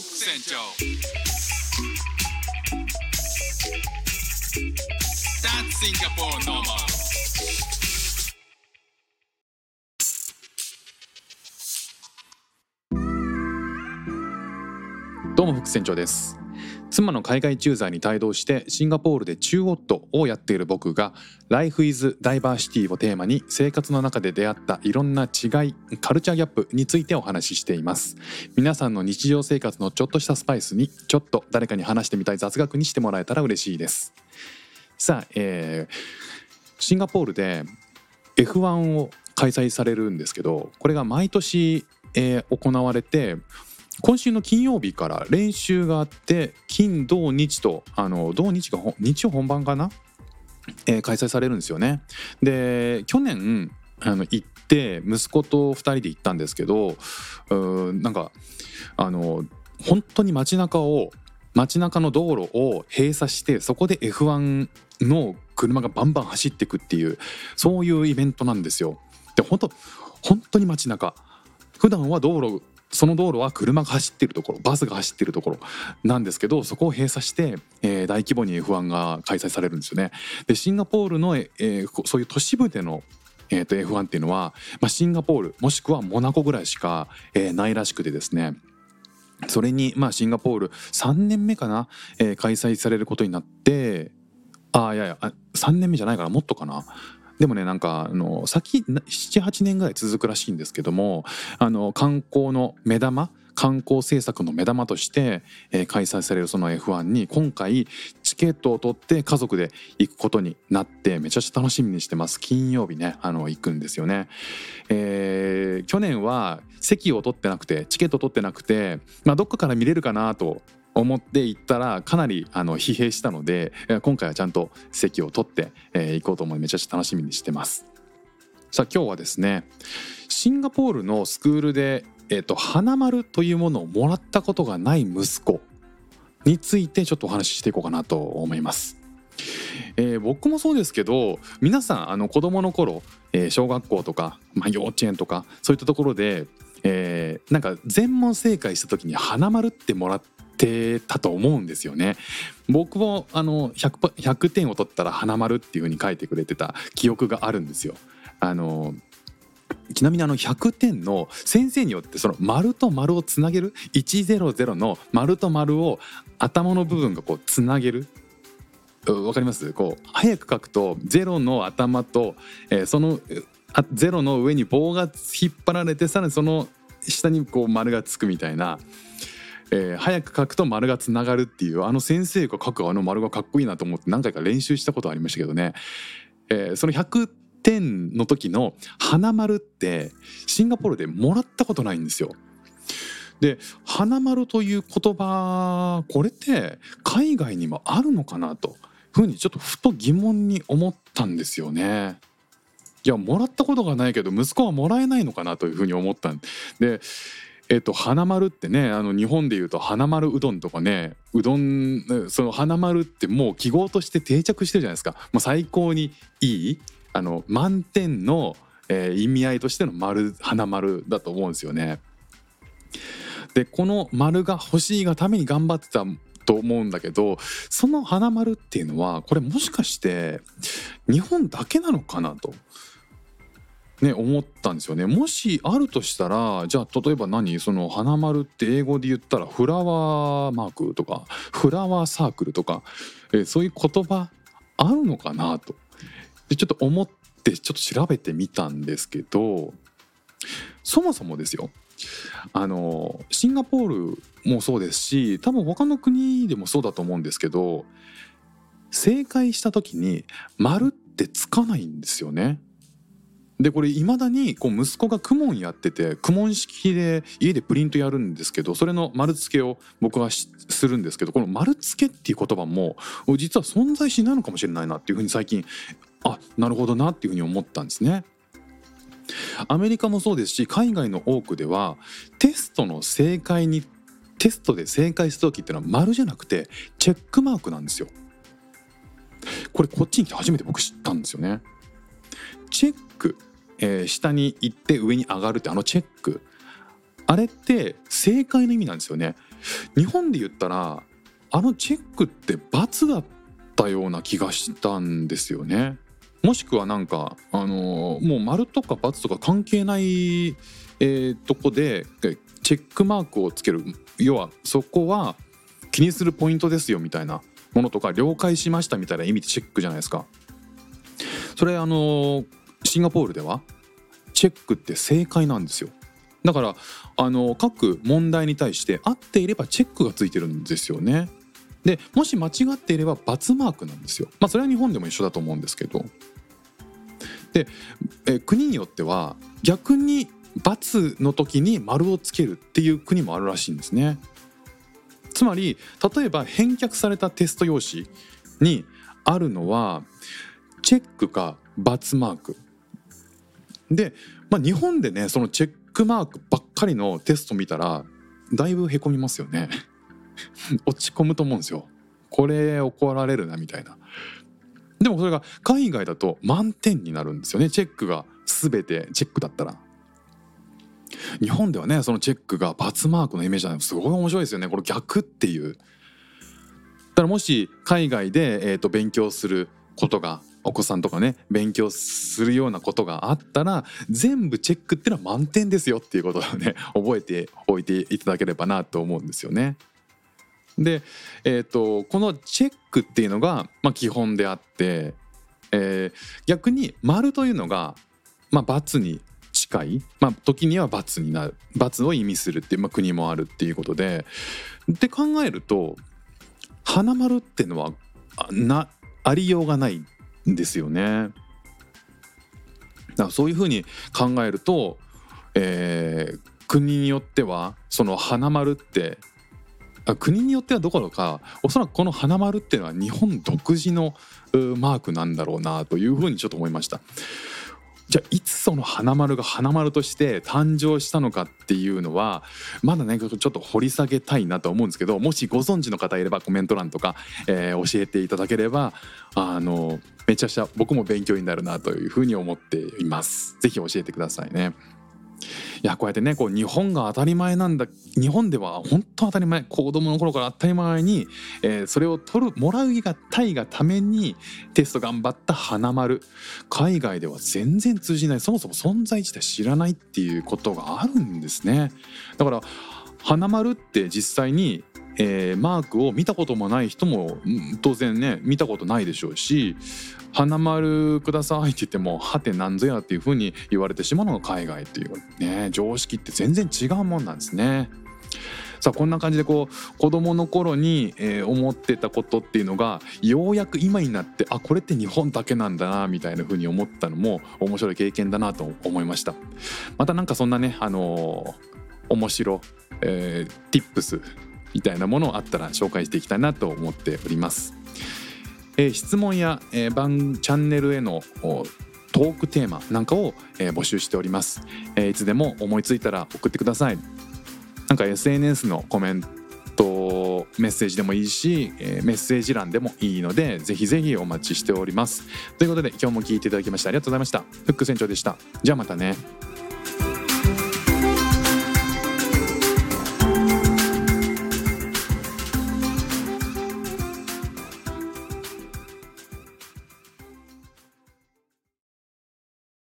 ック船長 That's Singapore normal どうも副船長です妻の海外駐在に帯同してシンガポールで中夫をやっている僕が Life is Diversity をテーマに生活の中で出会ったいろんな違いカルチャーギャップについてお話ししています。皆さんの日常生活のちょっとしたスパイスにちょっと誰かに話してみたい雑学にしてもらえたら嬉しいです。さあ、えーシンガポールで F1 を開催されるんですけどこれが毎年、えー行われて今週の金曜日から練習があって金土日とあの土日が日曜本番かな、えー開催されるんですよね。で去年あの行って息子と2人で行ったんですけどうんなんかあの本当に街中を街中の道路を閉鎖してそこで F1 の車がバンバン走っていくっていうそういうイベントなんですよ。で本当本当に街中普段は道路その道路は車が走ってるところバスが走ってるところなんですけどそこを閉鎖して、えー大規模に F1 が開催されるんですよね。でシンガポールの、えーそういう都市部でのえー、と F1 っていうのは、まあ、シンガポールもしくはモナコぐらいしか、えーないらしくてですねそれに、まあ、シンガポール3年目かな、えー開催されることになってあーいやいや3年目じゃないからもっとかなでもねなんかあの先78年ぐらい続くらしいんですけどもあの観光の目玉観光政策の目玉として、えー開催されるその F1 に今回チケットを取って家族で行くことになってめちゃくちゃ楽しみにしてます金曜日ねあの行くんですよね。えー去年は席を取ってなくてチケット取ってなくて、まあ、どっかから見れるかなと思って行ったらかなりあの疲弊したので今回はちゃんと席を取って、えー行こうと思いめちゃくちゃ楽しみにしてます。さあ今日はですねシンガポールのスクールで、えー、と花丸というものをもらったことがない息子についてちょっとお話ししていこうかなと思います。えー僕もそうですけど皆さんあの子供の頃、えー小学校とか、まあ、幼稚園とかそういったところで、えーなんか全問正解した時に花丸ってもらってたと思うんですよね。僕もあの 100, 100点を取ったら花丸っていう風に書いてくれてた記憶があるんですよ。あのちなみにあの100点の先生によってその丸と丸をつなげる100の丸と丸を頭の部分がこうつなげるわかります？こう早く書くと0の頭と、えーその0の上に棒が引っ張られてさらにその下にこう丸がつくみたいな、えー早く書くと丸がつながるっていうあの先生が書くあの丸がかっこいいなと思って何回か練習したことありましたけどね、えーその100点の時の花丸ってシンガポールでもらったことないんですよ。で花丸という言葉これって海外にもあるのかなとふうにちょっとふと疑問に思ったんですよね。いやもらったことがないけど息子はもらえないのかなというふうに思ったんでえっと花丸ってねあの日本でいうと花丸うどんとかねうどんその花丸ってもう記号として定着してるじゃないですかもう最高にいいあの満点の、えー意味合いとしての丸花丸だと思うんですよね。でこの丸が欲しいがために頑張ってたと思うんだけどその花丸っていうのはこれもしかして日本だけなのかなと。ね、思ったんですよね。もしあるとしたらじゃあ例えば何？その花丸って英語で言ったらフラワーマークとかフラワーサークルとか、えそういう言葉あるのかなと。でちょっと思ってちょっと調べてみたんですけどそもそもですよ。あのシンガポールもそうですし多分他の国でもそうだと思うんですけど正解した時に「丸ってつかないんですよね。でこれいまだにこう息子が公文やってて公文式で家でプリントやるんですけどそれの丸付けを僕はするんですけどこの丸付けっていう言葉も実は存在しないのかもしれないなっていうふうに最近あなるほどなっていうふうに思ったんですね。アメリカもそうですし海外の多くではテストの正解にテストで正解した時っていうのは丸じゃなくてチェックマークなんですよ。これこっちに来て初めて僕知ったんですよね。チェック、えー下に行って上に上がるってあのチェック。あれって正解の意味なんですよね。日本で言ったらあのチェックって罰だったような気がしたんですよね。もしくはなんかあのもう丸とか×とか関係ない、えーとこでチェックマークをつける。要はそこは気にするポイントですよみたいなものとか了解しましたみたいな意味でチェックじゃないですか。それあのシンガポールではチェックって正解なんですよ。だからあの各問題に対して合っていればチェックがついてるんですよね。でもし間違っていれば×マークなんですよ。まあそれは日本でも一緒だと思うんですけど。でえ国によっては逆に×の時に丸をつけるっていう国もあるらしいんですね。つまり例えば返却されたテスト用紙にあるのはチェックか×マーク。で、まあ、日本でねそのチェックマークばっかりのテスト見たらだいぶへこみますよね。落ち込むと思うんですよ。これ怒られるなみたいな。でもそれが海外だと満点になるんですよね。チェックが全てチェックだったら。日本ではねそのチェックが×マークのイメージなんすごい面白いですよね。これ逆っていう。だからもし海外で、えー、と勉強することがお子さんとかね勉強するようなことがあったら全部チェックっていうのは満点ですよっていうことをね 覚えておいていただければなと思うんですよね。で、えーと、このチェックっていうのが、まあ、基本であって、えー逆に丸というのが、まあ、×に近い、まあ、時には×になる×を意味するっていう、まあ、国もあるっていうことでで考えると花丸っていうのはあなありようがないですよね。だからそういうふうに考えると、えー国によってはその花丸って国によってはどころかおそらくこの花丸っていうのは日本独自のマークなんだろうなというふうにちょっと思いました。じゃあいつその花丸が花丸として誕生したのかっていうのはまだねちょっと掘り下げたいなと思うんですけどもしご存知の方いればコメント欄とか、えー教えていただければあのめちゃくちゃ僕も勉強になるなというふうに思っています。ぜひ教えてくださいね。いやこうやってねこう日本が当たり前なんだ日本では本当当たり前子供の頃から当たり前に、えーそれを取るもらうがたいがためにテスト頑張った花丸。海外では全然通じないそもそも存在自体知らないっていうことがあるんですね。だから花丸って実際に、えーマークを見たこともない人も当然ね見たことないでしょうし「花丸ください」って言っても「はてなんぞや」っていうふうに言われてしまうのが海外っていうね常識って全然違うもんなんですね。さあこんな感じでこう子どもの頃に、えー思ってたことっていうのがようやく今になってあこれって日本だけなんだなみたいな風に思ったのも面白い経験だなと思いましたまたなんかそんなねあのー面白、えー、tips みたいなものあったら紹介していきたいなと思っております、えー質問や、えー番チャンネルへのトークテーマなんかを、えー募集しております、えーいつでも思いついたら送ってください。なんか SNS のコメントメッセージでもいいし、えーメッセージ欄でもいいのでぜひぜひお待ちしております。ということで今日も聞いていただきましてありがとうございました。フック船長でした。じゃあまたね。